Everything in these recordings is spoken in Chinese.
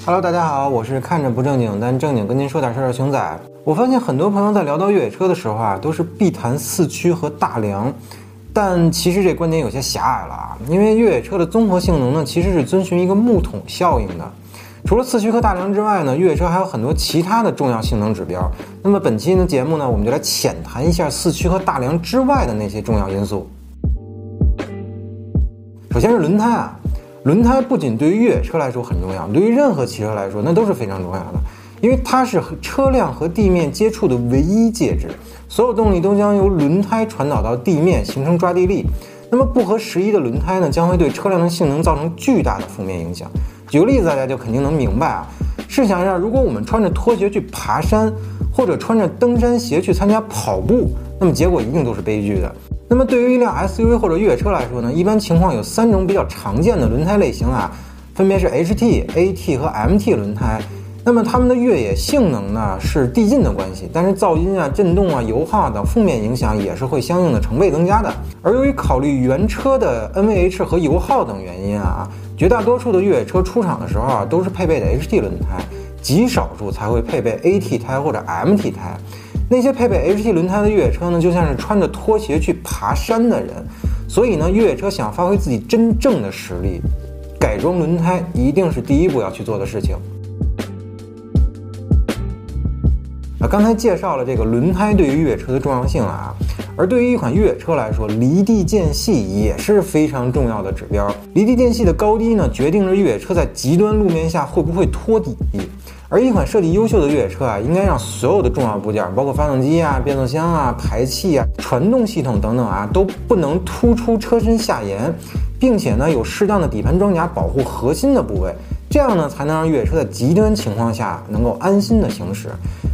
Hello，大家好，我是看着不正经但正经跟您说点事儿的熊仔。我发现很多朋友在聊到越野车的时候啊，都是必谈四驱和大梁，但其实这观点有些狭隘了啊。因为越野车的综合性能呢，其实是遵循一个木桶效应的。除了四驱和大梁之外呢，越野车还有很多其他的重要性能指标。那么本期的节目呢，我们就来浅谈一下四驱和大梁之外的那些重要因素。首先是轮胎啊。轮胎不仅对于越野车来说很重要，对于任何汽车来说那都是非常重要的，因为它是车辆和地面接触的唯一介质，所有动力都将由轮胎传导到地面，形成抓地力。那么不合时宜的轮胎呢，将会对车辆的性能造成巨大的负面影响。举个例子，大家就肯定能明白啊。试想一下，如果我们穿着拖鞋去爬山，或者穿着登山鞋去参加跑步，那么结果一定都是悲剧的。那么对于一辆 SUV 或者越野车来说呢，一般情况有三种比较常见的轮胎类型啊，分别是 HT、AT 和 MT 轮胎。那么它们的越野性能呢是递进的关系，但是噪音啊、震动啊、油耗等负面影响也是会相应的成倍增加的。而由于考虑原车的 NVH 和油耗等原因啊，绝大多数的越野车出厂的时候啊都是配备的 HT 轮胎，极少数才会配备 AT 胎或者 MT 胎。那些配备 HT 轮胎的越野车呢，就像是穿着拖鞋去爬山的人。所以呢，越野车想发挥自己真正的实力，改装轮胎一定是第一步要去做的事情。啊，刚才介绍了这个轮胎对于越野车的重要性啊，而对于一款越野车来说，离地间隙也是非常重要的指标。离地间隙的高低呢，决定着越野车在极端路面下会不会托底。而一款设计优秀的越野车啊，应该让所有的重要部件，包括发动机啊、变速箱啊、排气啊、传动系统等等啊，都不能突出车身下沿，并且呢，有适当的底盘装甲保护核心的部位，这样呢，才能让越野车在极端情况下能够安心的行驶。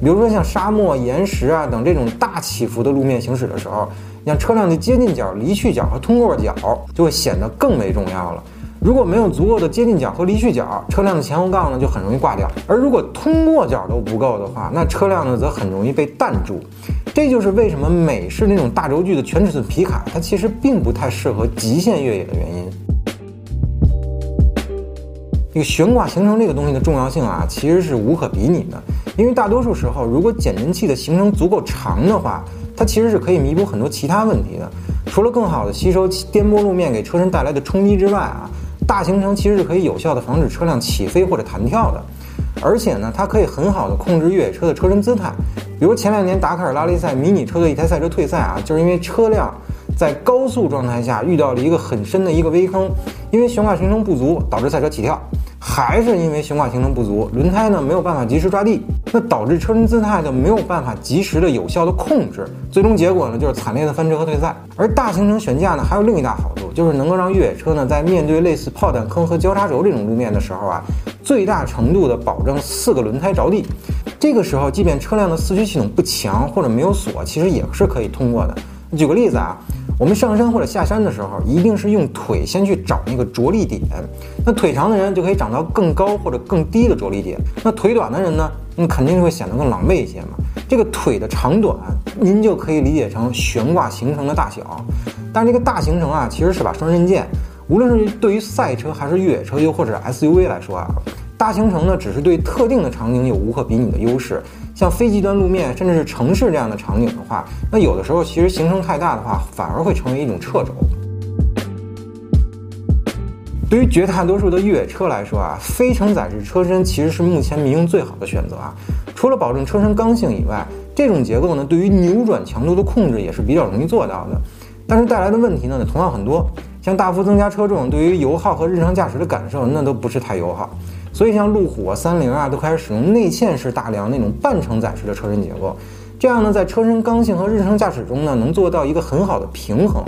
比如说像沙漠、岩石啊等这种大起伏的路面行驶的时候，像车辆的接近角、离去角和通过角就会显得更为重要了。如果没有足够的接近角和离去角，车辆的前后杠呢就很容易挂掉；而如果通过角都不够的话，那车辆呢则很容易被弹住。这就是为什么美式那种大轴距的全尺寸皮卡，它其实并不太适合极限越野的原因。这个悬挂行程这个东西的重要性啊，其实是无可比拟的。因为大多数时候，如果减震器的行程足够长的话，它其实是可以弥补很多其他问题的。除了更好的吸收颠簸路面给车身带来的冲击之外啊。大行程其实是可以有效的防止车辆起飞或者弹跳的，而且呢，它可以很好的控制越野车的车身姿态。比如前两年达喀尔拉力赛迷你车队一台赛车退赛啊，就是因为车辆在高速状态下遇到了一个很深的一个微坑，因为悬挂行程不足导致赛车起跳。还是因为悬挂行程不足，轮胎呢没有办法及时抓地，那导致车身姿态呢没有办法及时的有效的控制，最终结果呢就是惨烈的翻车和退赛。而大行程悬架呢还有另一大好处，就是能够让越野车呢在面对类似炮弹坑和交叉轴这种路面的时候啊，最大程度的保证四个轮胎着地。这个时候，即便车辆的四驱系统不强或者没有锁，其实也是可以通过的。举个例子啊。我们上山或者下山的时候，一定是用腿先去找那个着力点。那腿长的人就可以长到更高或者更低的着力点。那腿短的人呢，那肯定会显得更狼狈一些嘛。这个腿的长短，您就可以理解成悬挂行程的大小。但是这个大行程啊，其实是把双刃剑。无论是对于赛车还是越野车，又或者 SUV 来说啊，大行程呢，只是对特定的场景有无可比拟的优势。像非极端路面，甚至是城市这样的场景的话，那有的时候其实行程太大的话，反而会成为一种掣肘。对于绝大多数的越野车来说啊，非承载式车身其实是目前民用最好的选择啊。除了保证车身刚性以外，这种结构呢，对于扭转强度的控制也是比较容易做到的。但是带来的问题呢，同样很多，像大幅增加车重，对于油耗和日常驾驶的感受，那都不是太友好。所以，像路虎啊、三菱啊，都开始使用内嵌式大梁那种半承载式的车身结构，这样呢，在车身刚性和日常驾驶中呢，能做到一个很好的平衡。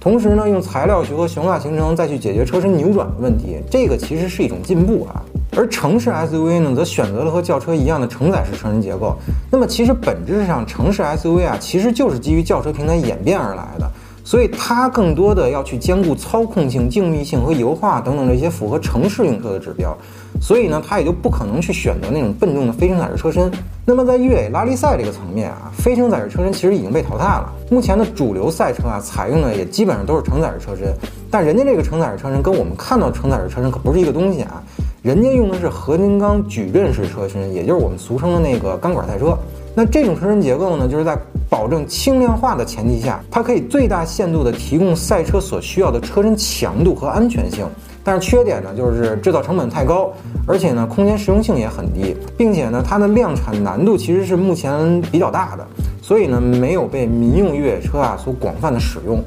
同时呢，用材料学和悬挂形成再去解决车身扭转的问题，这个其实是一种进步啊。而城市 SUV 呢，则选择了和轿车一样的承载式车身结构。那么，其实本质上，城市 SUV 啊，其实就是基于轿车平台演变而来的。所以它更多的要去兼顾操控性、静谧性和油画等等这些符合城市用车的指标，所以呢，它也就不可能去选择那种笨重的非承载式车身。那么在越野拉力赛这个层面啊，非承载式车身其实已经被淘汰了。目前的主流赛车啊，采用的也基本上都是承载式车身，但人家这个承载式车身跟我们看到承载式车身可不是一个东西啊。人家用的是合金钢矩阵式车身，也就是我们俗称的那个钢管赛车。那这种车身结构呢，就是在保证轻量化的前提下，它可以最大限度地提供赛车所需要的车身强度和安全性。但是缺点呢，就是制造成本太高，而且呢，空间实用性也很低，并且呢，它的量产难度其实是目前比较大的，所以呢，没有被民用越野车啊所广泛的使用。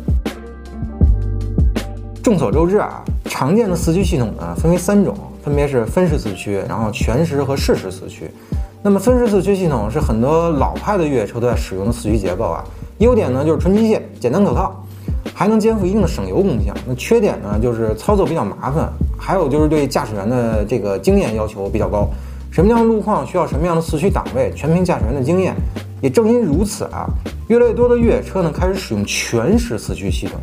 众所周知啊，常见的四驱系统呢分为三种，分别是分时四驱，然后全时和适时四驱。那么分时四驱系统是很多老派的越野车都在使用的四驱结构啊，优点呢就是纯机械、简单可靠。还能肩负一定的省油功效。那缺点呢，就是操作比较麻烦，还有就是对驾驶员的这个经验要求比较高。什么样的路况需要什么样的四驱档位，全凭驾驶员的经验。也正因如此啊，越来越多的越野车呢开始使用全时四驱系统。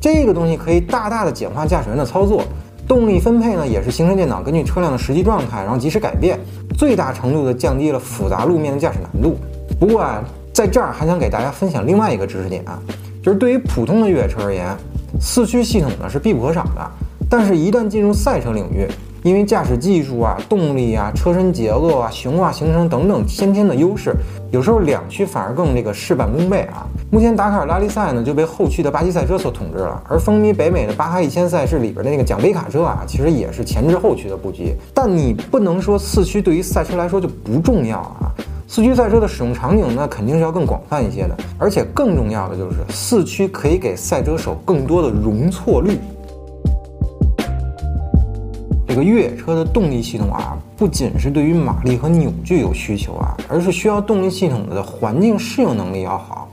这个东西可以大大的简化驾驶员的操作，动力分配呢也是行车电脑根据车辆的实际状态，然后及时改变，最大程度的降低了复杂路面的驾驶难度。不过啊，在这儿还想给大家分享另外一个知识点啊。就是对于普通的越野车而言，四驱系统呢是必不可少的。但是，一旦进入赛车领域，因为驾驶技术啊、动力啊、车身结构啊、悬挂行程等等先天的优势，有时候两驱反而更这个事半功倍啊。目前达喀尔拉力赛呢就被后驱的巴西赛车所统治了，而风靡北美的巴哈一千赛事里边的那个奖杯卡车啊，其实也是前置后驱的布局。但你不能说四驱对于赛车来说就不重要啊。四驱赛车的使用场景呢，肯定是要更广泛一些的，而且更重要的就是四驱可以给赛车手更多的容错率。这个越野车的动力系统啊，不仅是对于马力和扭矩有需求啊，而是需要动力系统的环境适应能力要好。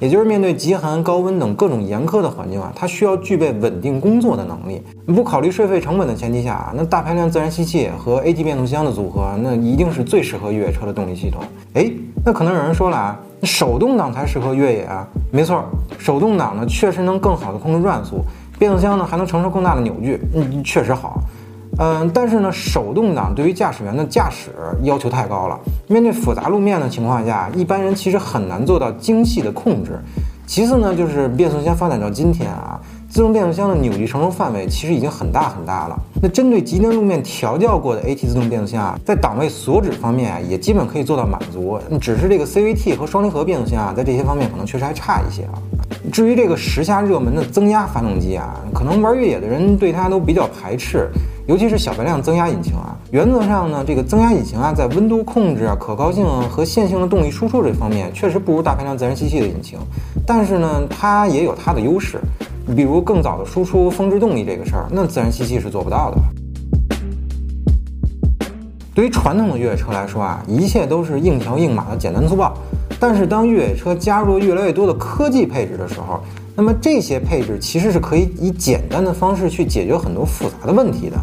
也就是面对极寒、高温等各种严苛的环境啊，它需要具备稳定工作的能力。不考虑税费成本的前提下啊，那大排量自然吸气和 AT 变速箱的组合，那一定是最适合越野车的动力系统。哎，那可能有人说了啊，手动挡才适合越野啊？没错，手动挡呢确实能更好的控制转速，变速箱呢还能承受更大的扭矩，嗯，确实好。嗯，但是呢，手动挡对于驾驶员的驾驶要求太高了。面对复杂路面的情况下，一般人其实很难做到精细的控制。其次呢，就是变速箱发展到今天啊，自动变速箱的扭矩承受范围其实已经很大很大了。那针对极端路面调教过的 AT 自动变速箱啊，在档位锁止方面啊，也基本可以做到满足。只是这个 CVT 和双离合变速箱啊，在这些方面可能确实还差一些啊。至于这个时下热门的增压发动机啊，可能玩越野的人对它都比较排斥。尤其是小排量增压引擎啊，原则上呢，这个增压引擎啊，在温度控制啊、可靠性和线性的动力输出这方面，确实不如大排量自然吸气的引擎。但是呢，它也有它的优势，比如更早的输出峰值动力这个事儿，那自然吸气是做不到的。对于传统的越野车来说啊，一切都是硬条硬马的简单粗暴。但是当越野车加入了越来越多的科技配置的时候，那么这些配置其实是可以以简单的方式去解决很多复杂的问题的。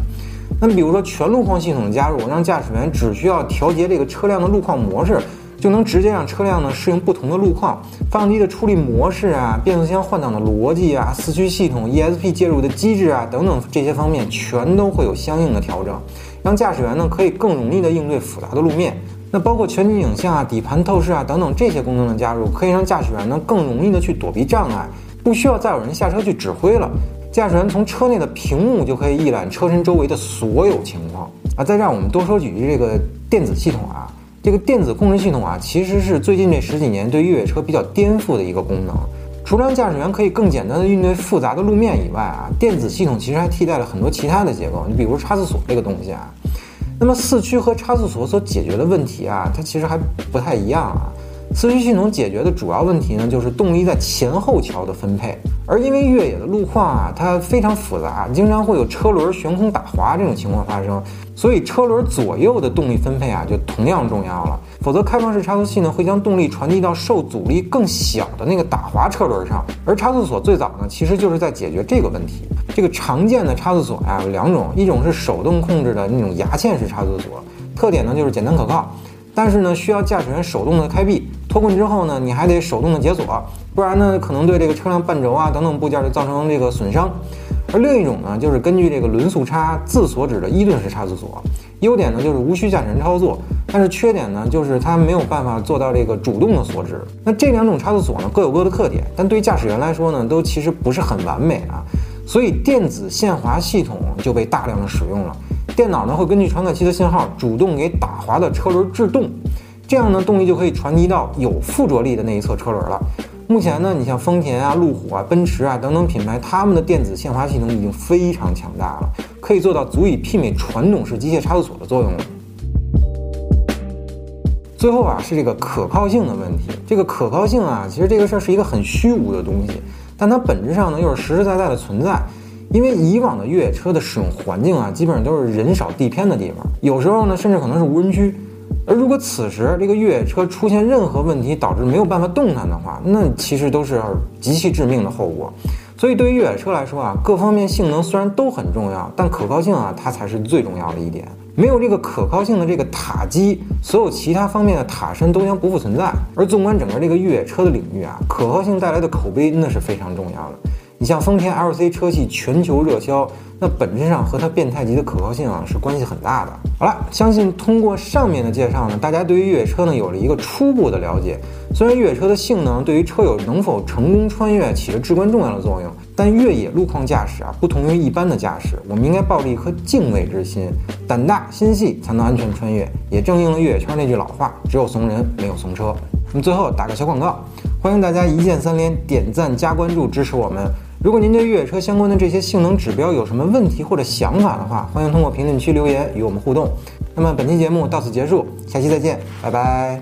那么比如说全路况系统的加入，让驾驶员只需要调节这个车辆的路况模式，就能直接让车辆呢适应不同的路况。发动机的处理模式啊，变速箱换挡的逻辑啊，四驱系统 ESP 介入的机制啊等等这些方面，全都会有相应的调整，让驾驶员呢可以更容易的应对复杂的路面。那包括全景影像啊、底盘透视啊等等这些功能的加入，可以让驾驶员呢更容易的去躲避障碍。不需要再有人下车去指挥了，驾驶员从车内的屏幕就可以一览车身周围的所有情况啊！再让我们多说几句这个电子系统啊，这个电子控制系统啊，其实是最近这十几年对越野车比较颠覆的一个功能。除了让驾驶员可以更简单的应对复杂的路面以外啊，电子系统其实还替代了很多其他的结构。你比如差速锁这个东西啊，那么四驱和差速锁所解决的问题啊，它其实还不太一样啊。四驱系统解决的主要问题呢，就是动力在前后桥的分配。而因为越野的路况啊，它非常复杂，经常会有车轮悬空打滑这种情况发生，所以车轮左右的动力分配啊，就同样重要了。否则，开放式差速器呢，会将动力传递到受阻力更小的那个打滑车轮上。而差速锁最早呢，其实就是在解决这个问题。这个常见的差速锁呀，有两种，一种是手动控制的那种牙嵌式差速锁，特点呢就是简单可靠。但是呢，需要驾驶员手动的开闭、脱困之后呢，你还得手动的解锁，不然呢，可能对这个车辆半轴啊等等部件就造成这个损伤。而另一种呢，就是根据这个轮速差自锁止的伊顿式差速锁，优点呢就是无需驾驶员操作，但是缺点呢就是它没有办法做到这个主动的锁止。那这两种差速锁呢各有各的特点，但对驾驶员来说呢，都其实不是很完美啊。所以电子限滑系统就被大量的使用了。电脑呢会根据传感器的信号主动给打滑的车轮制动，这样呢动力就可以传递到有附着力的那一侧车轮了。目前呢，你像丰田啊、路虎啊、奔驰啊等等品牌，他们的电子限滑系统已经非常强大了，可以做到足以媲美传统式机械差速锁的作用了。最后啊，是这个可靠性的问题。这个可靠性啊，其实这个事儿是一个很虚无的东西，但它本质上呢又是实实在在的存在。因为以往的越野车的使用环境啊，基本上都是人少地偏的地方，有时候呢甚至可能是无人区。而如果此时这个越野车出现任何问题，导致没有办法动弹的话，那其实都是极其致命的后果。所以对于越野车来说啊，各方面性能虽然都很重要，但可靠性啊，它才是最重要的一点。没有这个可靠性的这个塔基，所有其他方面的塔身都将不复存在。而纵观整个这个越野车的领域啊，可靠性带来的口碑那是非常重要的。你像丰田 LC 车系全球热销，那本质上和它变态级的可靠性啊是关系很大的。好了，相信通过上面的介绍呢，大家对于越野车呢有了一个初步的了解。虽然越野车的性能对于车友能否成功穿越起着至关重要的作用，但越野路况驾驶啊不同于一般的驾驶，我们应该抱着一颗敬畏之心，胆大心细才能安全穿越。也正应了越野圈那句老话：只有怂人，没有怂车。那么最后打个小广告，欢迎大家一键三连，点赞加关注支持我们。如果您对越野车相关的这些性能指标有什么问题或者想法的话，欢迎通过评论区留言与我们互动。那么本期节目到此结束，下期再见，拜拜。